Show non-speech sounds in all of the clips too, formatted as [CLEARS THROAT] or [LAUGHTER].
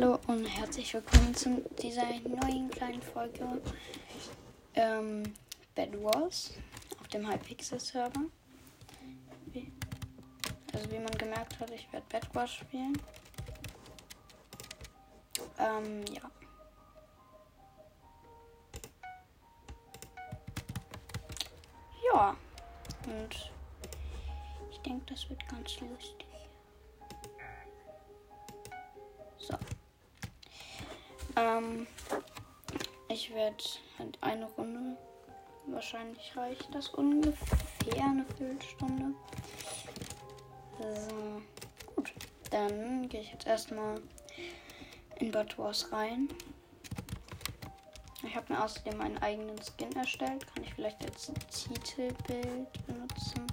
Hallo und herzlich willkommen zu dieser neuen kleinen Folge ähm, Bad Wars auf dem Hypixel Server. Wie, also wie man gemerkt hat, ich werde Bad Wars spielen. Ähm, ja. Ja. Und ich denke, das wird ganz lustig. So. Ähm, ich werde halt eine Runde. Wahrscheinlich reicht das ungefähr eine Viertelstunde. So. Gut. Dann gehe ich jetzt erstmal in Bad Wars rein. Ich habe mir außerdem einen eigenen Skin erstellt. Kann ich vielleicht als Titelbild benutzen.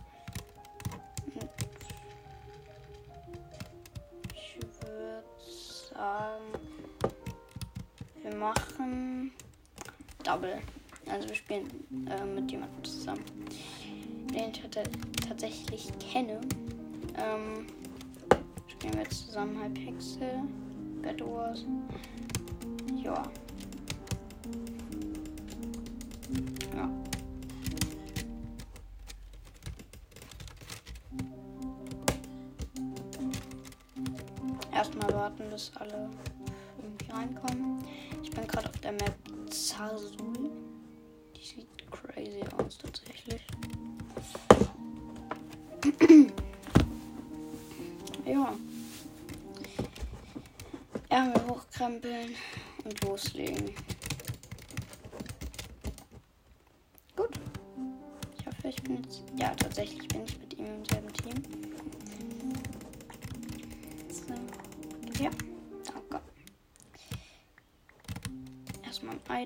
Ich würde sagen, wir machen Double. Also wir spielen äh, mit jemandem zusammen, den ich tatsächlich kenne. Ähm, spielen wir zusammen Hypixel, Bad Wars. Ja. Ja. Erstmal warten, bis alle irgendwie reinkommen. Ich bin gerade auf der Map Zazul. Die sieht crazy aus tatsächlich. [CLEARS THROAT] ja. Ärmel hochkrempeln und loslegen.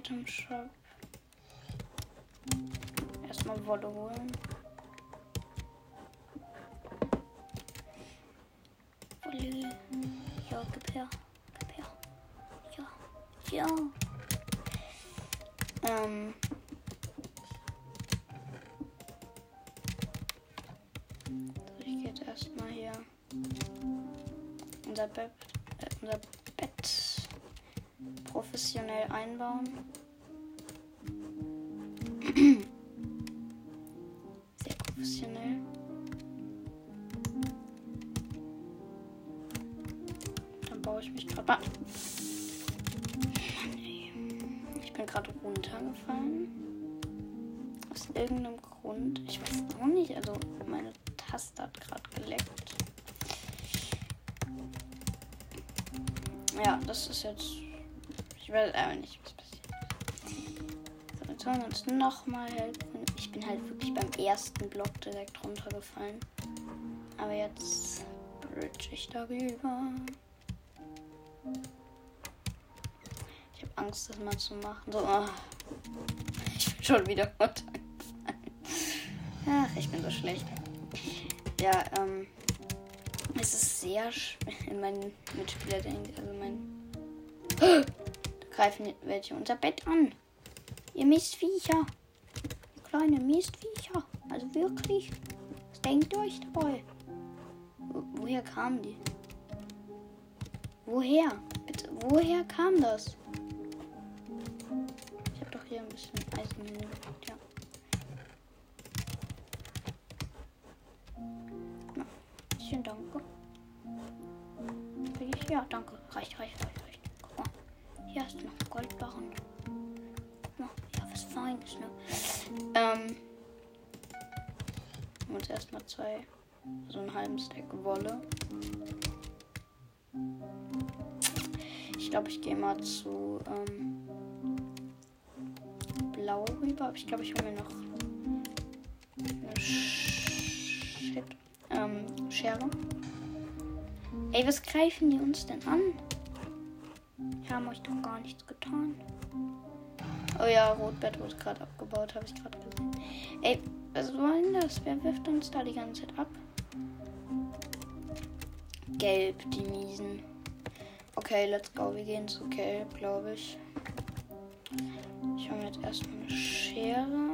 Item Shop. Erstmal Wolle holen. Wolle. Ja, gib her. Gib her. Ja. Ja. Ähm. So, ich gehe jetzt erstmal hier unser Bett, äh, unser Bett professionell einbauen. Ja, das ist jetzt. Ich weiß aber nicht, was passiert. So, jetzt wollen wir uns nochmal helfen. Ich bin halt wirklich beim ersten Block direkt runtergefallen. Aber jetzt bridge ich darüber. Ich habe Angst, das mal zu machen. So, oh. ich bin schon wieder runtergefallen. Ach, ich bin so schlecht. Ja, ähm. Es ist sehr schwer. Mein Mitspieler denkt, also mein. Da [GASPS] greifen welche unser Bett an. Ihr Mistviecher. Kleine Mistviecher. Also wirklich. Was denkt ihr euch dabei? Wo, woher kamen die? Woher? Bitte, woher kam das? Ich habe doch hier ein bisschen Eisen ja. Ja, danke. Reicht, reicht, reicht, reicht. Guck mal. Hier hast du noch einen Goldbarren. Guck mal. Ja, was Feines, ne? Ähm. Und erstmal zwei. So einen halben Stack Wolle. Ich glaube, ich gehe mal zu ähm, Blau rüber. Ich glaube, ich hole mir noch eine Shit ähm, Schere. Ey, was greifen die uns denn an? Wir haben euch doch gar nichts getan. Oh ja, Rotbett wurde gerade abgebaut, habe ich gerade gesehen. Ey, was war denn das? Wer wirft uns da die ganze Zeit ab? Gelb, die Miesen. Okay, let's go. Wir gehen zu Gelb, glaube ich. Ich habe jetzt erstmal eine Schere.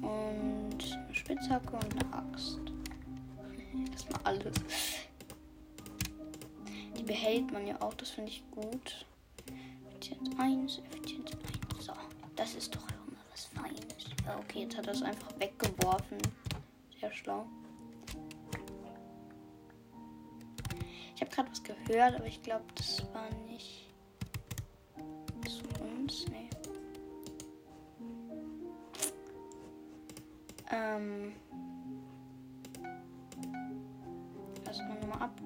Und eine Spitzhacke und eine Axt. Erstmal alles. Die behält man ja auch, das finde ich gut. Effizienz 1, Effizienz 1. So, das ist doch auch was Feines. Ja, okay, jetzt hat er es einfach weggeworfen. Sehr schlau. Ich habe gerade was gehört, aber ich glaube, das war nicht zu uns. Nee. Ähm.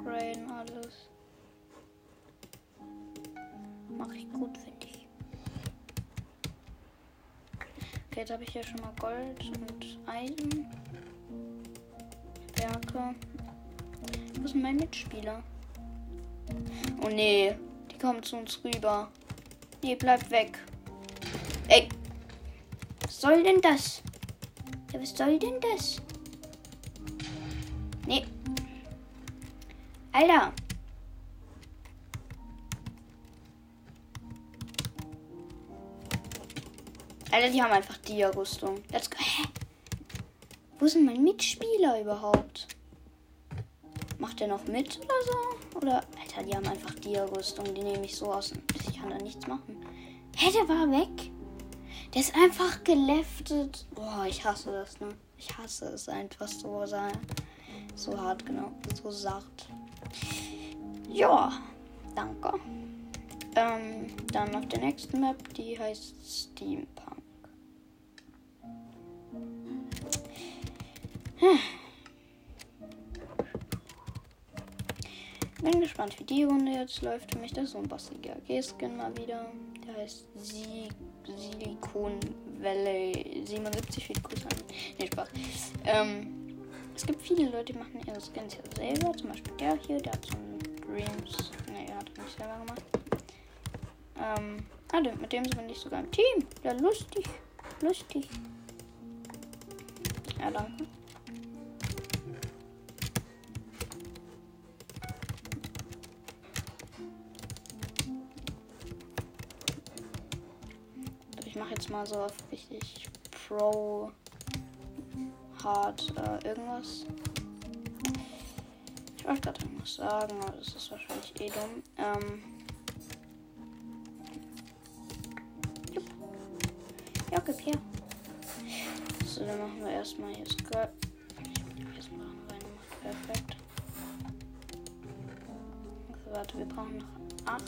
Upgraden alles. Mache ich gut, finde ich. Okay, jetzt habe ich hier schon mal Gold und Eisen. Werke. Wo ist mein Mitspieler? Oh nee, die kommen zu uns rüber. Nee, bleib weg. Ey. Was soll denn das? Ja, was soll denn das? Nee. Alter. Alter, die haben einfach Dia-Rüstung. Let's go. Hä? Wo sind meine Mitspieler überhaupt? Macht der noch mit oder so? Oder, Alter, die haben einfach Dia-Rüstung. Die nehme ich so aus. Ich kann da nichts machen. Hä, der war weg? Der ist einfach geleftet. Boah, ich hasse das, ne? Ich hasse es einfach so. So hart, genau. So sacht. Ja, danke. Ähm, dann auf der nächsten Map, die heißt Steampunk. Hm. Bin gespannt, wie die Runde jetzt läuft für mich. Das ist so ein bassiger G-Skin mal wieder. Der heißt Sie Silicon Valley 77. Viel Grüße an. Nee, Spaß. Ähm, es gibt viele Leute, die machen ihre Skins ja selber. Zum Beispiel der hier, der hat so einen Dreams. Ne, er hat nicht selber gemacht. Ähm, ah, mit dem sind wir nicht sogar im Team. Ja, lustig. Lustig. Ja, danke. Ich mache jetzt mal so auf richtig Pro gerade äh, irgendwas. Ich wollte gerade irgendwas sagen, aber das ist wahrscheinlich eh dumm. Ähm. Jupp. Ja, gib hier. So, dann machen wir erstmal hier Skull. Jetzt machen wir eine Perfekt. Warte, wir brauchen noch 8.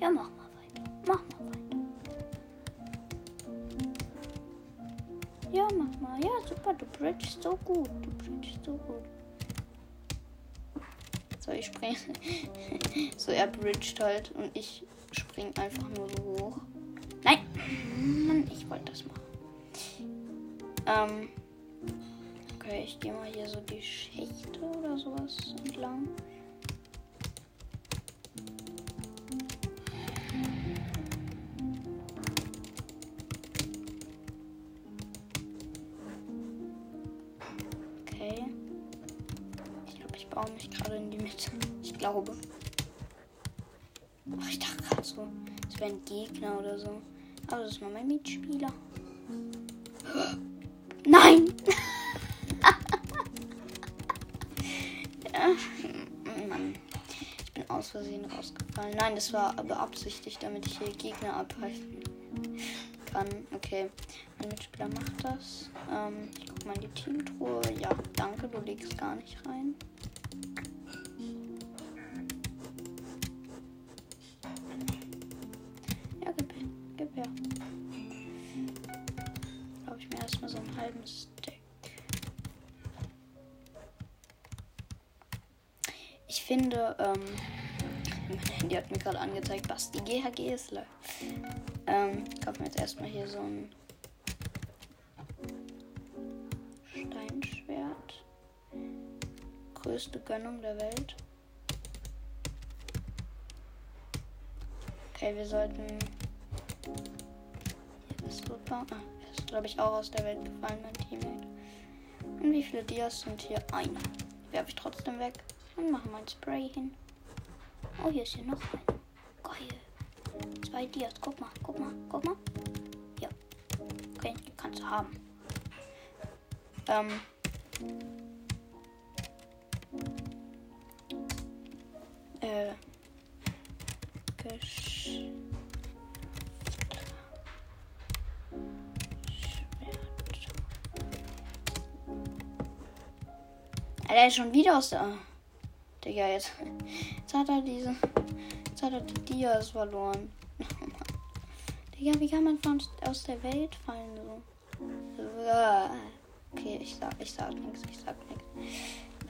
Ja, mach mal weiter. Mach mal weiter. Ja, mach mal. Ja, super. Du bridgest so gut. Du bridgest so gut. So, ich springe. [LAUGHS] so, er bridged halt und ich spring einfach nur so hoch. Nein! Mann, ich wollte das machen. Ähm. Okay, ich gehe mal hier so die Schächte oder sowas entlang. Ich baue mich gerade in die Mitte. Ich glaube. Ach, ich dachte gerade so, es wäre ein Gegner oder so. Aber das ist mal mein Mitspieler. [GASPS] Nein! [LAUGHS] ja. Mann. Ich bin aus Versehen rausgefallen. Nein, das war beabsichtigt, damit ich hier Gegner abhalten kann. Okay. Mein Mitspieler macht das. Ähm, ich guck mal in die Teamtruhe. Ja, danke, du legst gar nicht rein. Ich finde, ähm, mein Handy hat mir gerade angezeigt, was die GHG ist. Ähm, ich kaufe mir jetzt erstmal hier so ein Steinschwert. Größte Gönnung der Welt. Okay, wir sollten. Hier das Rückbau. Ah, ist, glaube ich, auch aus der Welt gefallen, mein Teammate. Und wie viele Dias sind hier? Eine. Werfe ich trotzdem weg und mache mein Spray hin. Oh, hier ist hier noch eine. Geil. Zwei Dias. Guck mal, guck mal, guck mal. Ja. Okay, die kannst du haben. Ähm. Äh. Gesch Er ist schon wieder aus der. Digga, jetzt. Jetzt hat er diese. Jetzt hat er die Dias verloren. [LAUGHS] Digga, wie kann man von aus der Welt fallen so? Okay, ich sag, ich sag nichts, ich sag nichts.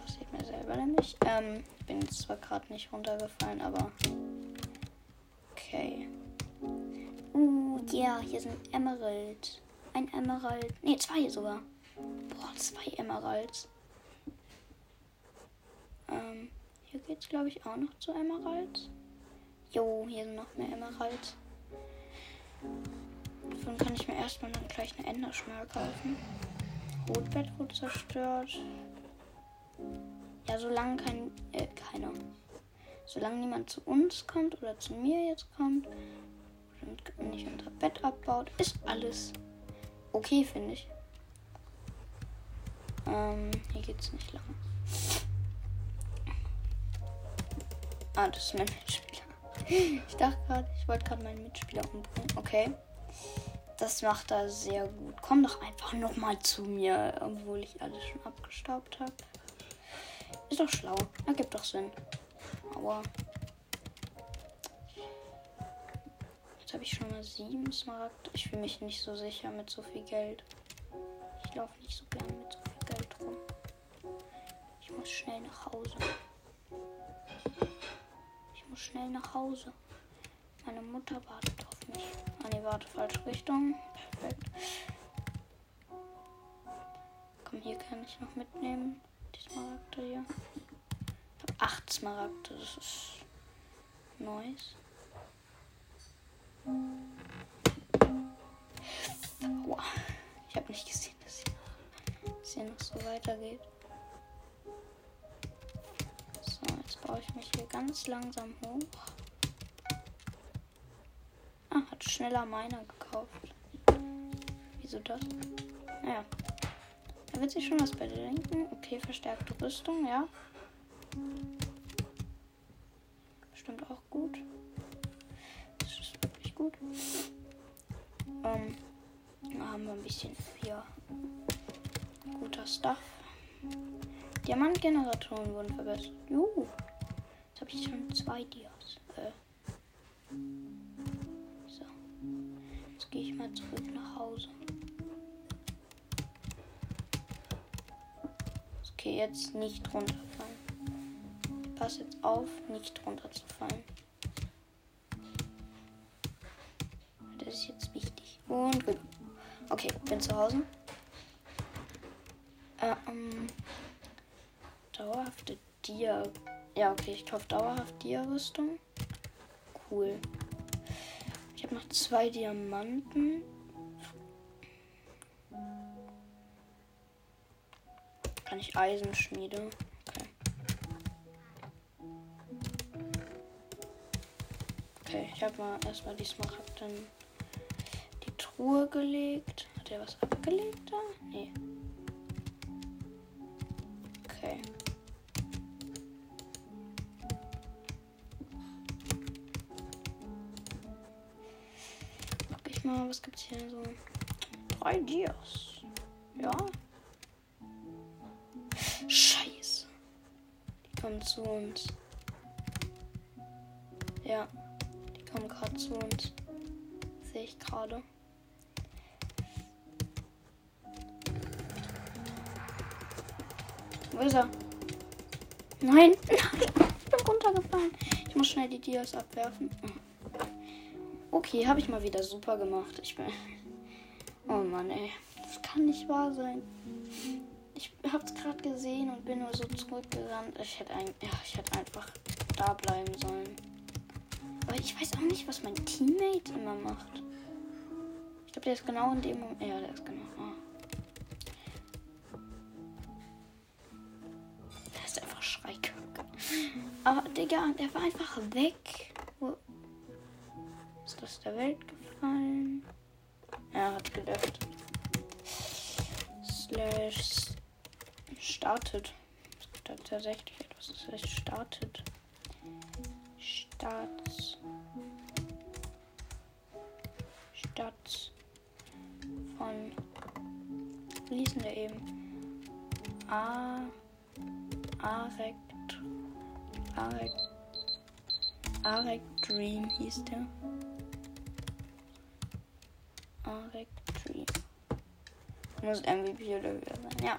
Passiert mir selber nämlich. Ähm, ich bin jetzt zwar gerade nicht runtergefallen, aber. Okay. Uh, ja, hier sind Emerald. Ein Emerald. Ne, zwei sogar. Boah, zwei Emeralds. Ähm, hier geht's, glaube ich, auch noch zu Emerald. Jo, hier sind noch mehr Emerald. Davon kann ich mir erstmal dann gleich eine Enderschnur kaufen. Rotbett wurde zerstört. Ja, solange kein, äh, keiner. Solange niemand zu uns kommt oder zu mir jetzt kommt und nicht unser Bett abbaut, ist alles okay, finde ich. Ähm, hier geht's nicht lang. Ah, das ist mein Mitspieler. Ich dachte gerade, ich wollte gerade meinen Mitspieler umbringen. Okay. Das macht er sehr gut. Komm doch einfach nochmal zu mir, obwohl ich alles schon abgestaubt habe. Ist doch schlau. Ergibt doch Sinn. Aua. Jetzt habe ich schon mal sieben Smaragd. Ich fühle mich nicht so sicher mit so viel Geld. Ich laufe nicht so gerne mit so viel Geld rum. Ich muss schnell nach Hause schnell nach Hause. Meine Mutter wartet auf mich. Ah, nee, warte, falsche Richtung. Perfekt. Komm, hier kann ich noch mitnehmen. Die Smaragde hier. Ich habe acht Smaragde. Das ist nice. Ich habe nicht gesehen, dass hier noch so weitergeht. Baue ich mich hier ganz langsam hoch. Ah, hat schneller meiner gekauft. Wieso das? Naja. Da wird sich schon was bei dir denken. Okay, verstärkte Rüstung, ja. Bestimmt auch gut. Das ist wirklich gut. Ähm, da haben wir ein bisschen hier guter Stuff. Diamantgeneratoren wurden verbessert. Juhu. Jetzt habe ich schon zwei Dias. Äh. So. Jetzt gehe ich mal zurück nach Hause. Okay, jetzt nicht runterfallen. Pass jetzt auf, nicht runterzufallen. Das ist jetzt wichtig. Und gut. Okay, bin zu Hause. Ähm, dauerhafte Dia ja, okay, ich kaufe dauerhaft Dia-Rüstung. Cool. Ich habe noch zwei Diamanten. Kann ich Eisenschmiede? Okay. Okay, ich habe mal erstmal die Smaragd in die Truhe gelegt. Hat er was abgelegt da? Nee. Okay. Mal, was gibt's hier so? Drei Dias. Ja. Scheiße. Die kommen zu uns. Ja. Die kommen gerade zu uns. Sehe ich gerade. Wo ist er? Nein, [LAUGHS] nein, ich bin runtergefallen. Ich muss schnell die Dias abwerfen. Okay, habe ich mal wieder super gemacht. Ich bin. Oh Mann, ey. Das kann nicht wahr sein. Ich hab's gerade gesehen und bin nur so zurückgerannt. Ich hätte ein, ja, ich einfach da bleiben sollen. Aber ich weiß auch nicht, was mein Teammate immer macht. Ich glaube, der ist genau in dem Moment. Ja, der ist genau. Oh. Der ist einfach schreikrank. Aber, Digga, der war einfach weg. Der Welt gefallen? Er hat gelöscht. Slash startet. Es gibt da tatsächlich etwas, das heißt startet. Starts. Stadt von wie hieß denn der eben? A Arekt Arekt Arek Dream hieß der. Arek Dream. Muss MVP oder höher sein. Ja,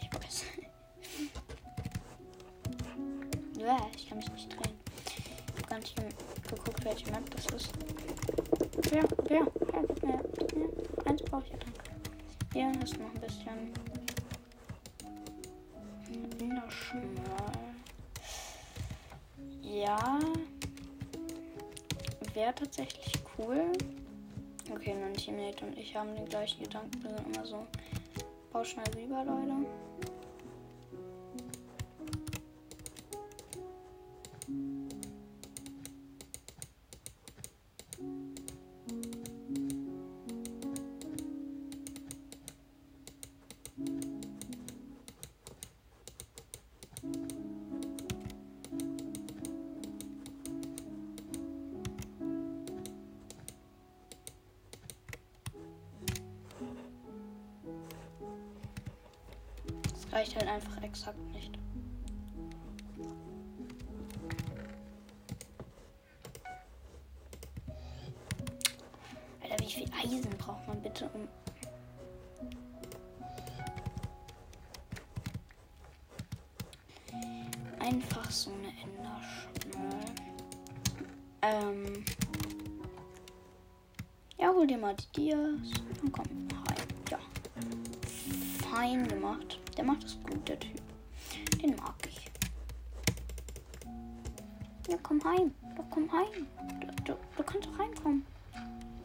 ich weiß. ja, ich kann mich nicht drehen. Ich habe gar nicht geguckt, welche Map das ist. Ja, ja, ja, ja, ja. Eins brauche ich ja dann. Hier ist noch ein bisschen Innerschmal. Ja. Wäre tatsächlich cool. Okay, mein Teammate und ich haben den gleichen Gedanken. Wir sind immer so. Bau schnell rüber, Leute. Wie viel Eisen braucht man bitte, um. Einfach so eine Enderschnur. Ähm. Ja, hol dir mal die Dias und komm rein. Ja. Fein gemacht. Der macht es gut, der Typ. Den mag ich. Ja, komm heim. Doch, komm heim. Du, du, du kannst doch reinkommen.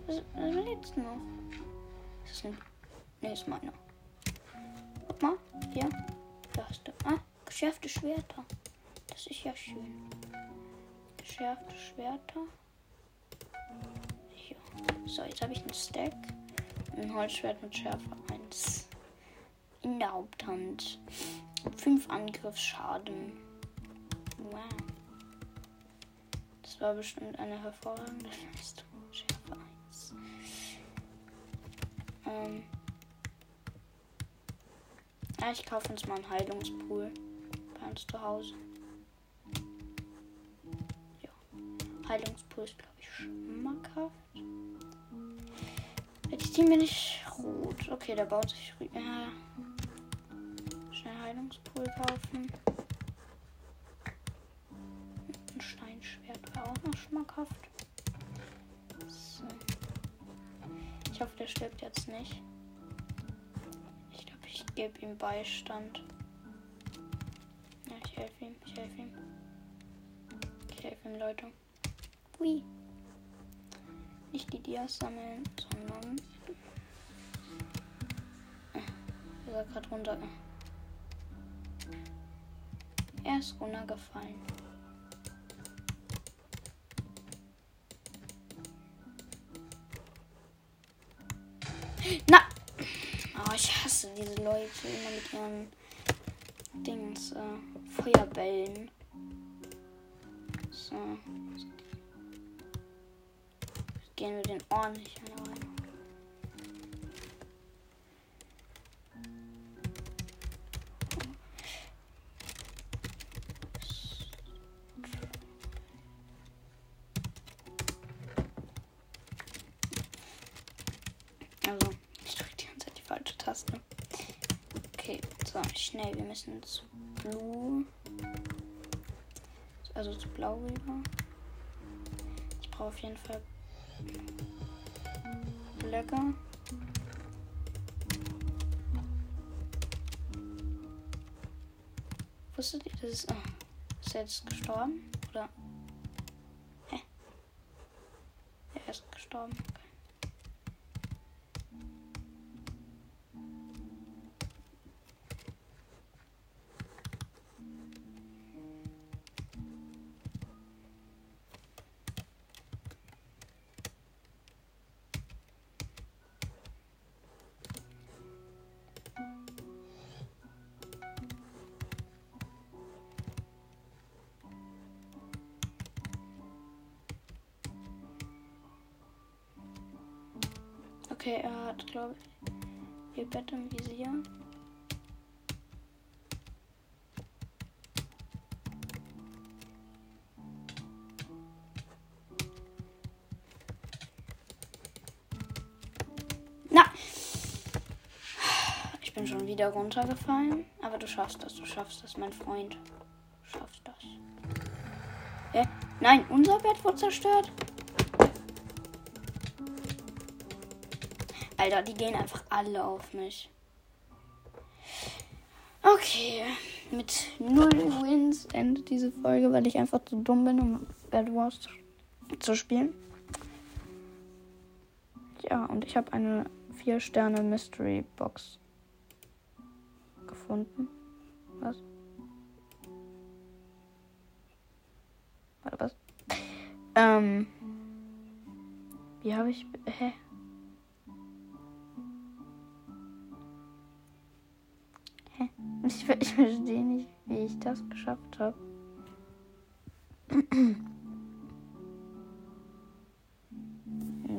Was, was jetzt noch? Ist das ein. Ne, ist meiner. Guck mal. Hier. Da hast du. Ah, geschärfte Schwerter. Das ist ja schön. Geschärfte Schwerter. Hier. So, jetzt habe ich einen Stack. Ein Holzschwert mit Schärfe 1 in der Haupthand. 5 Angriffsschaden. Wow. Das war bestimmt eine hervorragende Leistung. Ähm. Ja, ich kaufe uns mal einen Heilungspool bei uns zu Hause. Ja. Heilungspool ist, glaube ich, schmackhaft. Jetzt ziehen wir nicht rot. Okay, der baut sich. Ja. Heilungspool kaufen. Ein Steinschwert wäre auch noch schmackhaft. Ich hoffe, der stirbt jetzt nicht. Ich glaube, ich gebe ihm Beistand. Ja, ich helfe ihm. Ich helfe ihm. Ich helfe ihm, Leute. Hui. Nicht die Dias sammeln, sondern. Er ist gerade runter. Er ist runtergefallen. Diese Leute immer mit ihren Dings, äh, Feuerbällen. So. Gehen wir den ordentlich rein. Müssen zu Blue. Also zu Blau rüber. Ich brauche auf jeden Fall Blöcke. Wusstet ihr, das ist, oh, ist er jetzt gestorben? Oder? Hä? Er ist gestorben. Okay, er hat, glaube ich, ihr Bett im Visier. Na! Ich bin schon wieder runtergefallen. Aber du schaffst das, du schaffst das, mein Freund. Du schaffst das. Hä? Nein, unser Bett wurde zerstört. Alter, die gehen einfach alle auf mich. Okay, mit null Wins endet diese Folge, weil ich einfach zu dumm bin, um Bad Wars zu, spielen. Ja, und ich habe eine 4 Sterne Mystery Box gefunden. Was? Warte, was? Ähm. Wie habe ich. Hä? Ich, ich verstehe nicht, wie ich das geschafft habe.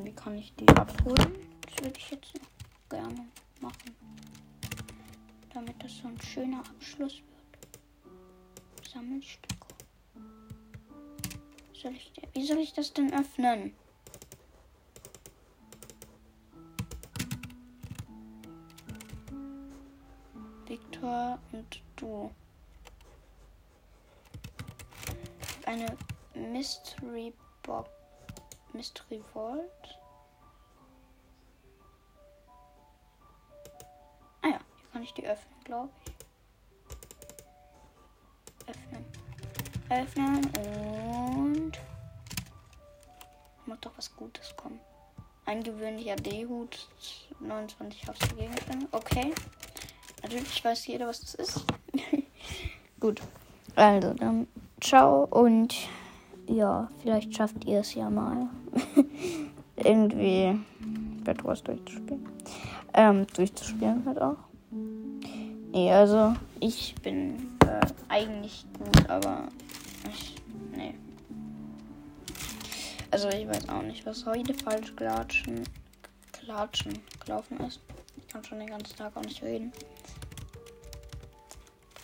Wie kann ich die abholen? Das würde ich jetzt gerne machen. Damit das so ein schöner Abschluss wird. Sammelstücke. Soll ich, wie soll ich das denn öffnen? Eine Mystery Box. Mystery Vault. Ah ja, hier kann ich die öffnen, glaube ich. Öffnen. Öffnen und. Muss doch was Gutes kommen. Ein gewöhnlicher D-Hut. 29 Haftgegenstände. Okay. Natürlich weiß jeder, was das ist. [LAUGHS] Gut. Also, dann ciao und ja, vielleicht schafft ihr es ja mal. [LAUGHS] Irgendwie Bad Wars durchzuspielen. Ähm, durchzuspielen halt auch. Nee, also ich bin äh, eigentlich gut, aber ich. Nee. Also ich weiß auch nicht, was heute falsch klatschen, klatschen gelaufen ist. Ich kann schon den ganzen Tag auch nicht reden.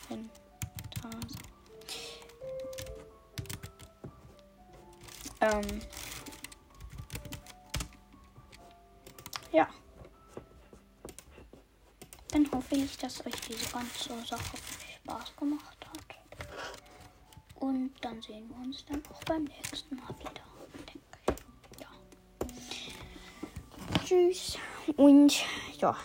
Phantase. Ähm. Ja. Dann hoffe ich, dass euch diese ganze Sache Spaß gemacht hat. Und dann sehen wir uns dann auch beim nächsten Mal wieder. Denke ich. Ja. Tschüss. Und ja.